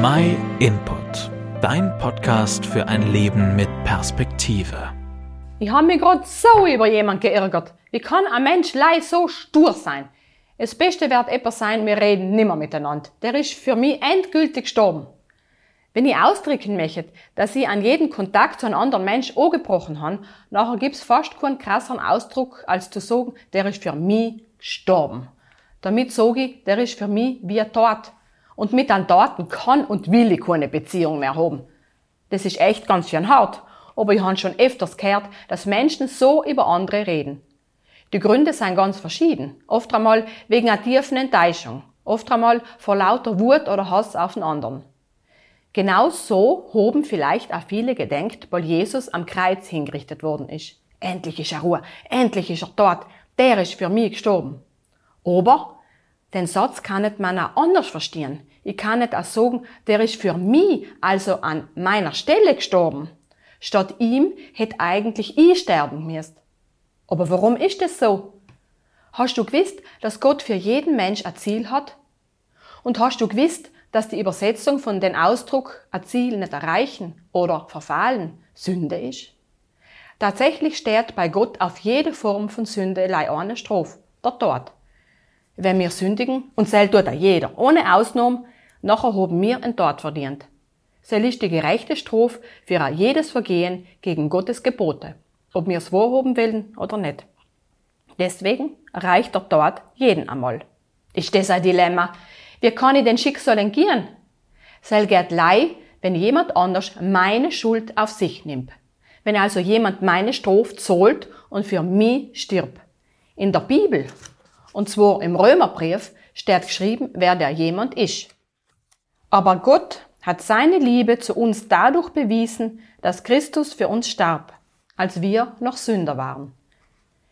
My Input, dein Podcast für ein Leben mit Perspektive. Ich habe mich gerade so über jemand geärgert. Wie kann ein Mensch leid so stur sein? Das Beste wird etwas sein, wir reden nimmer miteinander. Der ist für mich endgültig gestorben. Wenn ich ausdrücken möchte, dass ich an jeden Kontakt zu einem anderen Mensch angebrochen habe, nachher gibt's fast keinen krasseren Ausdruck, als zu sagen, der ist für mich gestorben. Damit sage ich, der ist für mich wie ein Tod. Und mit einem Toten kann und will ich keine Beziehung mehr haben. Das ist echt ganz schön hart, aber ich habe schon öfters gehört, dass Menschen so über andere reden. Die Gründe sind ganz verschieden. Oft einmal wegen einer tiefen Enttäuschung. Oft einmal vor lauter Wut oder Hass auf den anderen. Genau so hoben vielleicht auch viele gedenkt, weil Jesus am Kreuz hingerichtet worden ist. Endlich ist er Ruhe, endlich ist er tot, der ist für mich gestorben. Aber den Satz kann nicht man auch anders verstehen. Ich kann nicht auch sagen, der ist für mich, also an meiner Stelle gestorben. Statt ihm hätte eigentlich ich sterben müssen. Aber warum ist das so? Hast du gewusst, dass Gott für jeden Mensch ein Ziel hat? Und hast du gewusst, dass die Übersetzung von den Ausdruck ein Ziel nicht erreichen oder verfallen Sünde ist? Tatsächlich steht bei Gott auf jede Form von Sünde eine Strophe, der Tod. Wenn wir sündigen, und sel tut jeder, ohne Ausnahme, nachher haben wir einen Tod verdient. Sel ist die gerechte Strophe für jedes Vergehen gegen Gottes Gebote, ob wir es wahrhaben wollen oder nicht. Deswegen erreicht der Tod jeden einmal. Ist das ein Dilemma? Wie kann ich den Schicksal entgehen? Sel geht lei, wenn jemand anders meine Schuld auf sich nimmt. Wenn also jemand meine Strophe zahlt und für mich stirbt. In der Bibel, und zwar im Römerbrief, steht geschrieben, wer der jemand ist. Aber Gott hat seine Liebe zu uns dadurch bewiesen, dass Christus für uns starb, als wir noch Sünder waren.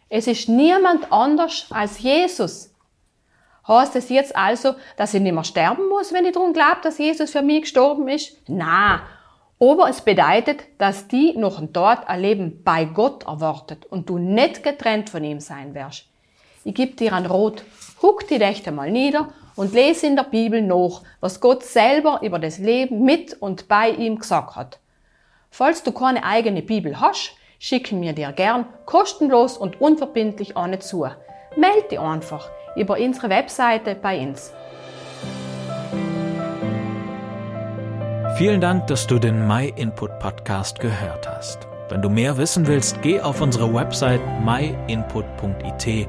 Es ist niemand anders als Jesus, Heißt es jetzt also, dass ich nicht mehr sterben muss, wenn ich darum glaube, dass Jesus für mich gestorben ist? Na, aber es bedeutet, dass die noch ein Tod ein Leben bei Gott erwartet und du nicht getrennt von ihm sein wirst. Ich gebe dir ein Rot, huck die Rechte mal nieder und lese in der Bibel nach, was Gott selber über das Leben mit und bei ihm gesagt hat. Falls du keine eigene Bibel hast, schicken wir dir gern kostenlos und unverbindlich eine zu. Meld dich einfach über unsere Webseite bei uns. Vielen Dank, dass du den My Input Podcast gehört hast. Wenn du mehr wissen willst, geh auf unsere Website myinput.it